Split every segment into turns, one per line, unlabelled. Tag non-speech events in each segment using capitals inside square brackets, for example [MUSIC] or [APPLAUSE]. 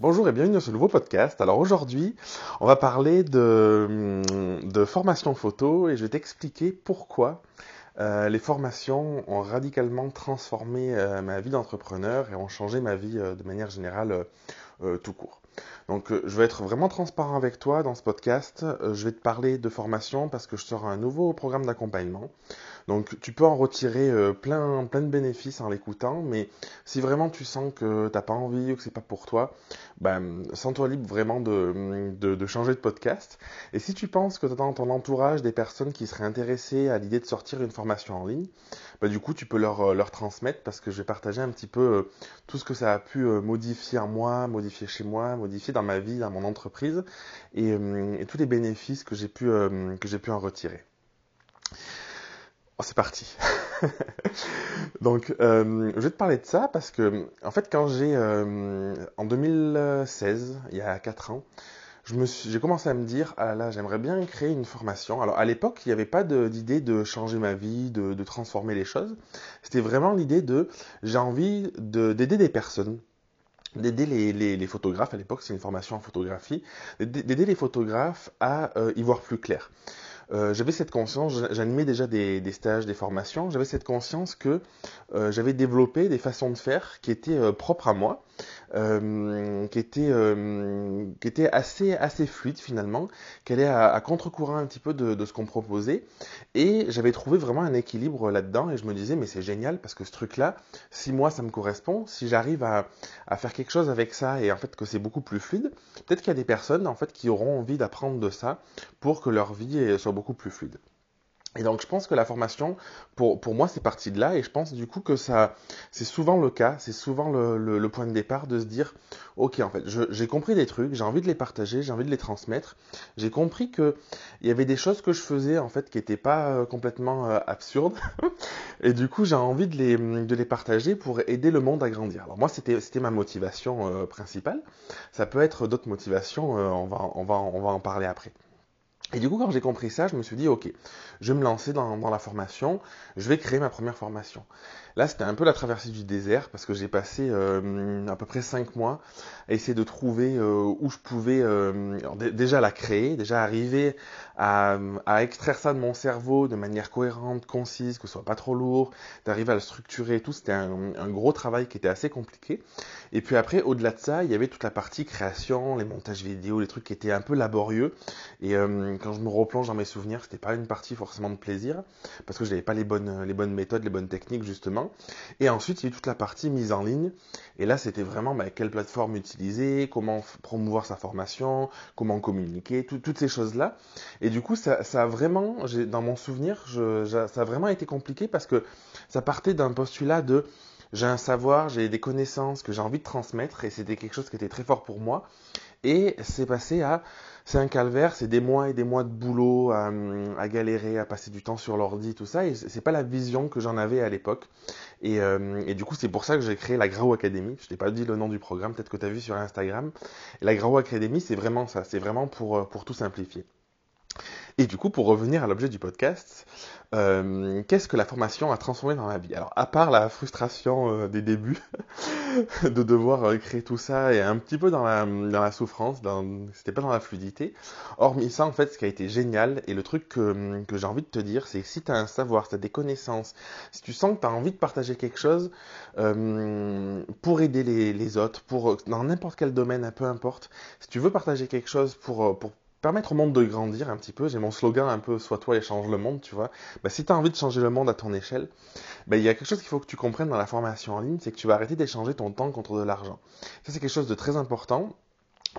Bonjour et bienvenue dans ce nouveau podcast. Alors aujourd'hui, on va parler de, formation photo et je vais t'expliquer pourquoi euh, les formations ont radicalement transformé euh, ma vie d'entrepreneur et ont changé ma vie euh, de manière générale tout court. Donc je vais être vraiment transparent avec toi dans ce podcast. je vais te parler de formation parce que je sors un nouveau programme d'accompagnement. Donc tu peux en retirer euh, plein, plein de bénéfices en l'écoutant, mais si vraiment tu sens que t'as pas envie ou que c'est pas pour toi, ben, sens-toi libre vraiment de, changer de podcast. Et si tu penses que tu dans ton entourage des personnes qui seraient intéressées à l'idée de sortir une formation en ligne, ben, du coup tu peux leur, euh, transmettre parce que je vais partager un petit peu euh, tout ce que ça a pu modifier en moi, modifier chez moi, modifier dans ma vie, dans mon entreprise et, et tous les bénéfices que j'ai pu, que j'ai pu en retirer. Oh, c'est parti. [LAUGHS] Donc, euh, je vais te parler de ça parce que, en fait, quand j'ai, euh, en 2016, il y a 4 ans, j'ai commencé à me dire, ah là, j'aimerais bien créer une formation. Alors, à l'époque, il n'y avait pas d'idée de, changer ma vie, de, transformer les choses. C'était vraiment l'idée de, j'ai envie d'aider des personnes d'aider les, photographes, à l'époque c'est une formation en photographie, d'aider les photographes à euh, y voir plus clair. Euh, j'avais cette conscience, j'animais déjà des, stages, des formations, j'avais cette conscience que euh, j'avais développé des façons de faire qui étaient euh, propres à moi, qui étaient, qui étaient assez, assez fluides finalement, qui allaient à, contre-courant un petit peu de, ce qu'on proposait, et j'avais trouvé vraiment un équilibre là-dedans, et je me disais mais c'est génial parce que ce truc-là, si moi ça me correspond, si j'arrive à, à faire quelque chose avec ça et en fait que c'est beaucoup plus fluide, peut-être qu'il y a des personnes en fait qui auront envie d'apprendre de ça pour que leur vie soit beaucoup plus fluide. Et donc je pense que la formation, pour, pour moi, c'est parti de là, et je pense du coup que ça, c'est souvent le cas, c'est souvent le, le, point de départ de se dire, ok, en fait, j'ai compris des trucs, j'ai envie de les partager, j'ai envie de les transmettre, j'ai compris que il y avait des choses que je faisais en fait qui n'étaient pas euh, complètement euh, absurdes, [LAUGHS] et du coup j'ai envie de les, de les partager pour aider le monde à grandir. Alors moi, c'était c'était ma motivation euh, principale. Ça peut être d'autres motivations, on va on va on va en parler après. Et du coup, quand j'ai compris ça, je me suis dit, ok, je vais me lancer dans, la formation, je vais créer ma première formation. Là, c'était un peu la traversée du désert parce que j'ai passé euh, à peu près cinq mois à essayer de trouver euh, où je pouvais euh, déjà la créer, déjà arriver à, extraire ça de mon cerveau de manière cohérente, concise, que ce soit pas trop lourd, d'arriver à le structurer et tout. C'était un, gros travail qui était assez compliqué. Et puis après, au-delà de ça, il y avait toute la partie création, les montages vidéo, les trucs qui étaient un peu laborieux. Et quand je me replonge dans mes souvenirs, c'était pas une partie forcément de plaisir parce que je n'avais pas les bonnes, les bonnes méthodes, les bonnes techniques justement. Et ensuite, il y a eu toute la partie mise en ligne. Et là, c'était vraiment bah, quelle plateforme utiliser, comment promouvoir sa formation, comment communiquer, toutes ces choses-là. Et du coup, ça, a vraiment, dans mon souvenir, ça a vraiment été compliqué parce que ça partait d'un postulat de j'ai un savoir, j'ai des connaissances que j'ai envie de transmettre et c'était quelque chose qui était très fort pour moi. Et c'est passé à, c'est un calvaire, c'est des mois et des mois de boulot à, galérer, à passer du temps sur l'ordi, tout ça. Et c'est pas la vision que j'en avais à l'époque. Et, euh, et, du coup, c'est pour ça que j'ai créé la Grau Academy. Je t'ai pas dit le nom du programme, peut-être que tu as vu sur Instagram. Et la Grau Academy, c'est vraiment ça. C'est vraiment pour, euh, pour tout simplifier. Et du coup, pour revenir à l'objet du podcast, euh, qu'est-ce que la formation a transformé dans ma vie? Alors, à part la frustration des débuts, [LAUGHS] [LAUGHS] de devoir euh, créer tout ça et un petit peu dans la, dans la souffrance, c'était pas dans la fluidité. Hormis ça, en fait, ce qui a été génial et le truc que, que j'ai envie de te dire, c'est que si tu as un savoir, si tu as des connaissances, si tu sens que tu as envie de partager quelque chose pour aider les, les autres, pour dans n'importe quel domaine, peu importe, si tu veux partager quelque chose pour, pour permettre au monde de grandir un petit peu. J'ai mon slogan un peu Sois toi et change le monde, tu vois. Bah, si tu envie de changer le monde à ton échelle, bah, il y a quelque chose qu'il faut que tu comprennes dans la formation en ligne, c'est que tu vas arrêter d'échanger ton temps contre de l'argent. Ça, c'est quelque chose de très important.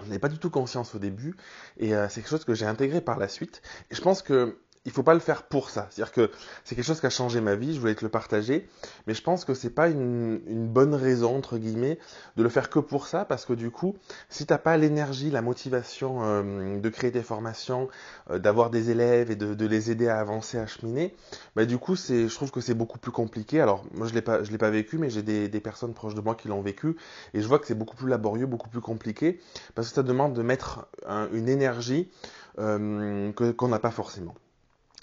Je n'ai pas du tout conscience au début et euh, c'est quelque chose que j'ai intégré par la suite. Et je pense que il faut pas le faire pour ça. C'est-à-dire que c'est quelque chose qui a changé ma vie, je voulais te le partager, mais je pense que c'est pas une, bonne raison, entre guillemets, de le faire que pour ça, parce que du coup, si t'as pas l'énergie, la motivation euh, de créer des formations, euh, d'avoir des élèves et de, les aider à avancer, à cheminer, bah du coup, je trouve que c'est beaucoup plus compliqué. Alors, moi, je l'ai pas, l'ai pas vécu, mais j'ai des, personnes proches de moi qui l'ont vécu, et je vois que c'est beaucoup plus laborieux, beaucoup plus compliqué, parce que ça demande de mettre une énergie euh, qu'on n'a pas forcément.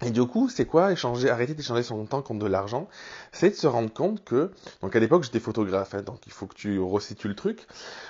Et du coup, c'est quoi échanger, arrêter d'échanger son temps contre de l'argent? C'est de se rendre compte que, donc à l'époque j'étais photographe, hein, donc il faut que tu resitues le truc.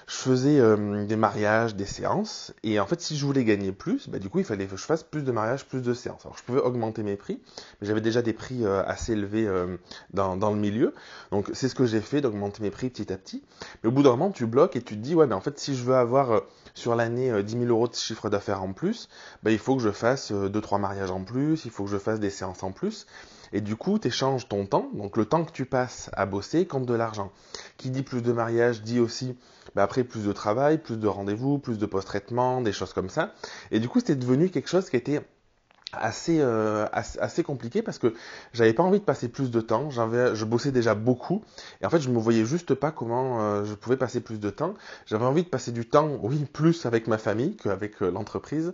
Je faisais euh, des mariages, des séances, et en fait si je voulais gagner plus, bah, du coup il fallait que je fasse plus de mariages, plus de séances. Alors je pouvais augmenter mes prix, mais j'avais déjà des prix euh, assez élevés euh, dans, dans, le milieu, donc c'est ce que j'ai fait, d'augmenter mes prix petit à petit. Mais au bout d'un moment tu bloques et tu te dis, ouais, mais en fait si je veux avoir sur l'année 10 000 euros de chiffre d'affaires en plus, bah, il faut que je fasse 2-3 mariages en plus, que je fasse des séances en plus. Et du coup, tu échanges ton temps, donc le temps que tu passes à bosser, contre de l'argent. Qui dit plus de mariage dit aussi bah, après plus de travail, plus de rendez-vous, plus de post-traitement, des choses comme ça. Et du coup, c'était devenu quelque chose qui était assez, euh, assez, compliqué parce que j'avais pas envie de passer plus de temps. J'avais, je bossais déjà beaucoup et en fait je me voyais juste pas comment euh, je pouvais passer plus de temps. J'avais envie de passer du temps, oui, plus avec ma famille qu'avec euh, l'entreprise.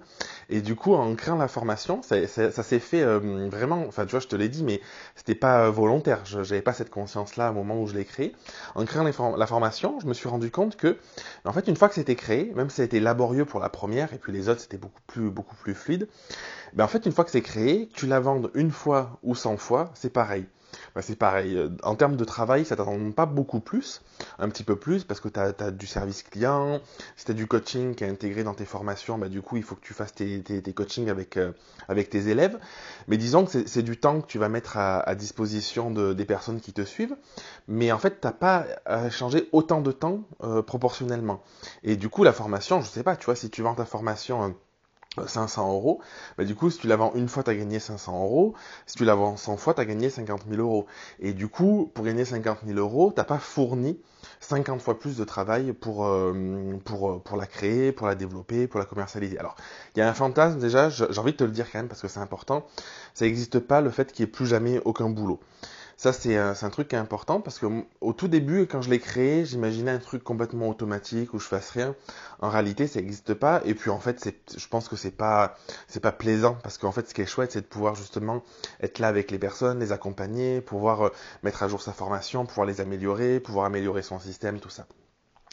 Et du coup, en créant la formation, ça, ça, ça s'est fait vraiment. Enfin, tu vois, je te l'ai dit, mais c'était pas volontaire. Je n'avais pas cette conscience-là au moment où je l'ai créé. En créant la formation, je me suis rendu compte que, en fait, une fois que c'était créé, même si ça a été laborieux pour la première et puis les autres c'était beaucoup plus beaucoup plus fluide. Ben en fait, une fois que c'est créé, tu la vendes une fois ou 100 fois, c'est pareil. Ben c'est pareil. Euh, en termes de travail, ça t'attend pas beaucoup plus, un petit peu plus, parce que tu as, du service client, si tu as du coaching qui est intégré dans tes formations, ben du coup, il faut que tu fasses tes, tes, tes coachings avec, euh, avec tes élèves. Mais disons que c'est du temps que tu vas mettre à, à disposition de, des personnes qui te suivent. Mais en fait, tu n'as pas à changer autant de temps euh, proportionnellement. Et du coup, la formation, je sais pas, tu vois, si tu vends ta formation 500 euros, bah du coup, si tu la vends une fois, tu as gagné 500 euros. Si tu la vends 100 fois, tu as gagné 50 000 euros. Et du coup, pour gagner 50 000 euros, t'as pas fourni 50 fois plus de travail pour, euh, pour, euh, pour la créer, pour la développer, pour la commercialiser. Alors, il y a un fantasme déjà, j'ai envie de te le dire quand même parce que c'est important. Ça n'existe pas le fait qu'il n'y ait plus jamais aucun boulot. Ça, c'est un, truc qui est important parce que au tout début, quand je l'ai créé, j'imaginais un truc complètement automatique où je fasse rien. En réalité, ça n'existe pas. Et puis, en fait, je pense que c'est pas, c'est pas plaisant parce qu'en fait, ce qui est chouette, c'est de pouvoir justement être là avec les personnes, les accompagner, pouvoir euh, mettre à jour sa formation, pouvoir les améliorer, pouvoir améliorer son système, tout ça.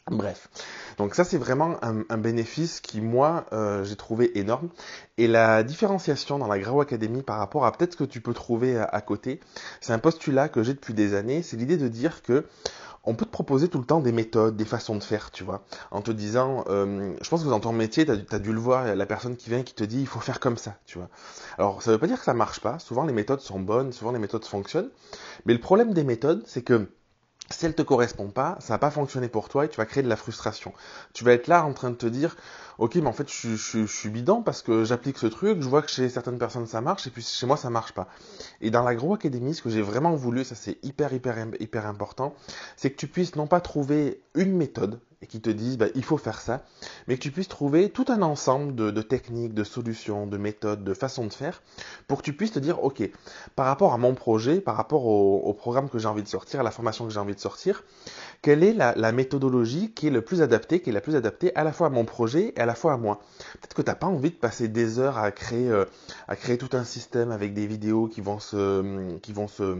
Bref, donc ça c'est vraiment un, bénéfice qui moi euh, j'ai trouvé énorme. Et la différenciation dans la Grau Academy par rapport à peut-être ce que tu peux trouver à, côté, c'est un postulat que j'ai depuis des années. C'est l'idée de dire que on peut te proposer tout le temps des méthodes, des façons de faire, tu vois, en te disant, euh, je pense que dans ton métier, tu as, dû le voir, la personne qui vient qui te dit, il faut faire comme ça, tu vois. Alors ça veut pas dire que ça marche pas. Souvent les méthodes sont bonnes, souvent les méthodes fonctionnent, mais le problème des méthodes, c'est que si elle te correspond pas, ça va pas fonctionner pour toi et tu vas créer de la frustration. Tu vas être là en train de te dire, ok, mais en fait, je, je, je suis bidon parce que j'applique ce truc, je vois que chez certaines personnes ça marche et puis chez moi ça marche pas. Et dans l'agro-académie, ce que j'ai vraiment voulu, ça c'est hyper, hyper, hyper important, c'est que tu puisses non pas trouver une méthode, et qui te disent bah, il faut faire ça, mais que tu puisses trouver tout un ensemble de, techniques, de solutions, de méthodes, de façons de faire, pour que tu puisses te dire ok, par rapport à mon projet, par rapport au, programme que j'ai envie de sortir, à la formation que j'ai envie de sortir, quelle est la, méthodologie qui est le plus adaptée, qui est la plus adaptée à la fois à mon projet et à la fois à moi? Peut-être que tu n'as pas envie de passer des heures à créer, euh, à créer tout un système avec des vidéos qui vont se, qui vont se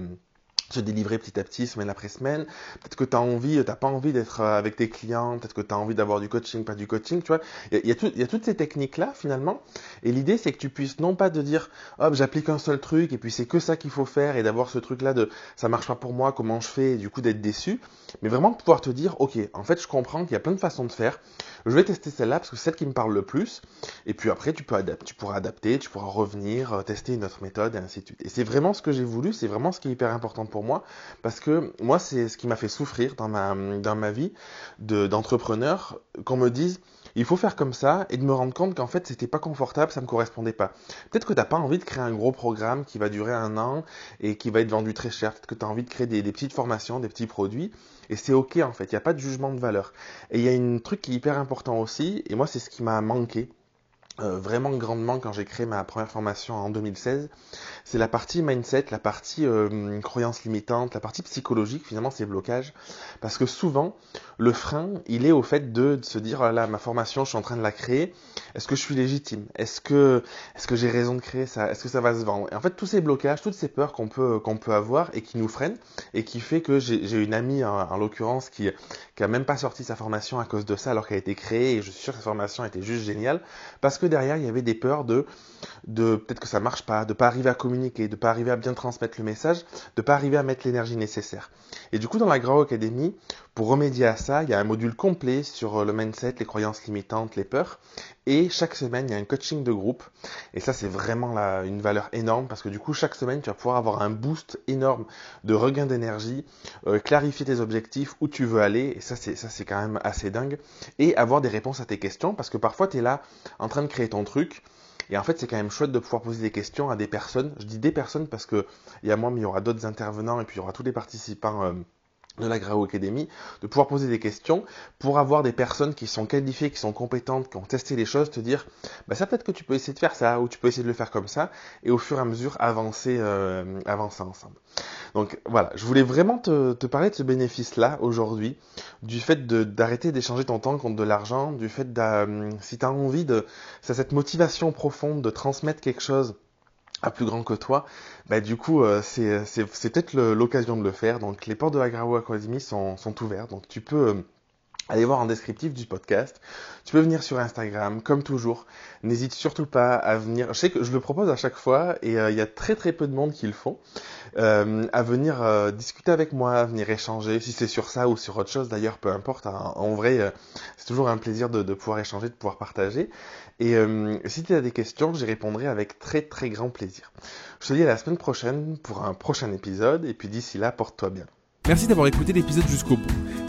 se délivrer petit à petit, semaine après semaine. Peut-être que tu as envie, t'as pas envie d'être euh, avec tes clients, peut-être que tu as envie d'avoir du coaching, pas du coaching, tu vois. Il y a, y a, toutes ces techniques-là, finalement. Et l'idée, c'est que tu puisses non pas de dire, hop, j'applique un seul truc, et puis c'est que ça qu'il faut faire, et d'avoir ce truc-là de, ça marche pas pour moi, comment je fais, et du coup d'être déçu. Mais vraiment pouvoir te dire, ok, en fait, je comprends qu'il y a plein de façons de faire. Je vais tester celle-là parce que c'est celle qui me parle le plus. Et puis après, tu peux tu pourras adapter, tu pourras revenir, euh, tester une autre méthode, et ainsi de suite. Et c'est vraiment ce que j'ai voulu, c'est vraiment ce qui est hyper important pour moi parce que moi, c'est ce qui m'a fait souffrir dans ma, vie d'entrepreneur, qu'on me dise, il faut faire comme ça, et de me rendre compte qu'en fait, c'était pas confortable, ça me correspondait pas. Peut-être que t'as pas envie de créer un gros programme qui va durer un an et qui va être vendu très cher. Peut-être que tu as envie de créer des, des, petites formations, des petits produits, et c'est ok en fait. Il n'y a pas de jugement de valeur. Et il y a un truc qui est hyper important aussi, et moi, c'est ce qui m'a manqué vraiment grandement quand j'ai créé ma première formation en 2016, c'est la partie mindset, la partie euh, croyance limitante, la partie psychologique, finalement ces blocages. Parce que souvent, le frein, il est au fait de, se dire, oh là, ma formation, je suis en train de la créer, est-ce que je suis légitime? Est-ce que, est-ce que j'ai raison de créer ça? Est-ce que ça va se vendre? Et en fait, tous ces blocages, toutes ces peurs qu'on peut, qu'on peut avoir et qui nous freinent, et qui fait que j'ai une amie, en, en l'occurrence, qui, qui même pas sorti sa formation à cause de ça, alors qu'elle a été créée, et je suis sûr que sa formation était juste géniale, parce que derrière, il y avait des peurs de, de peut-être que ça marche pas, de pas arriver à communiquer, de pas arriver à bien transmettre le message, de pas arriver à mettre l'énergie nécessaire. Et du coup, dans la Grau Academy, pour remédier à ça, il y a un module complet sur le mindset, les croyances limitantes, les peurs. Et chaque semaine, il y a un coaching de groupe. Et ça, c'est vraiment une valeur énorme parce que du coup, chaque semaine, tu vas pouvoir avoir un boost énorme de regain d'énergie, euh, clarifier tes objectifs, où tu veux aller. Et ça, c'est, ça, c'est quand même assez dingue. Et avoir des réponses à tes questions parce que parfois, tu es là en train de créer ton truc. Et en fait, c'est quand même chouette de pouvoir poser des questions à des personnes. Je dis des personnes parce que il y a moi, mais il y aura d'autres intervenants et puis il y aura tous les participants. Euh, de la Grau Academy, de pouvoir poser des questions pour avoir des personnes qui sont qualifiées, qui sont compétentes, qui ont testé les choses, te dire, bah ça peut-être que tu peux essayer de faire ça, ou tu peux essayer de le faire comme ça, et au fur et à mesure avancer, euh, avancer ensemble. Donc voilà, je voulais vraiment te, te parler de ce bénéfice-là aujourd'hui, du fait d'arrêter d'échanger ton temps contre de l'argent, du fait de, si tu as envie de, c'est cette motivation profonde de transmettre quelque chose à plus grand que toi, bah du coup euh, c'est peut-être l'occasion de le faire. Donc les portes de la Gravo Academy sont, sont ouvertes, donc tu peux aller voir en descriptif du podcast. Tu peux venir sur Instagram, comme toujours. N'hésite surtout pas à venir. Je sais que je le propose à chaque fois et euh, il y a très très peu de monde qui le font. Euh, à venir euh, discuter avec moi, à venir échanger. Si c'est sur ça ou sur autre chose, d'ailleurs, peu importe. Hein. En vrai, c'est toujours un plaisir de, pouvoir échanger, de pouvoir partager. Et si tu as des questions, j'y répondrai avec très très grand plaisir. Je te dis à la semaine prochaine pour un prochain épisode. Et puis d'ici là, porte-toi bien.
Merci d'avoir écouté l'épisode jusqu'au bout.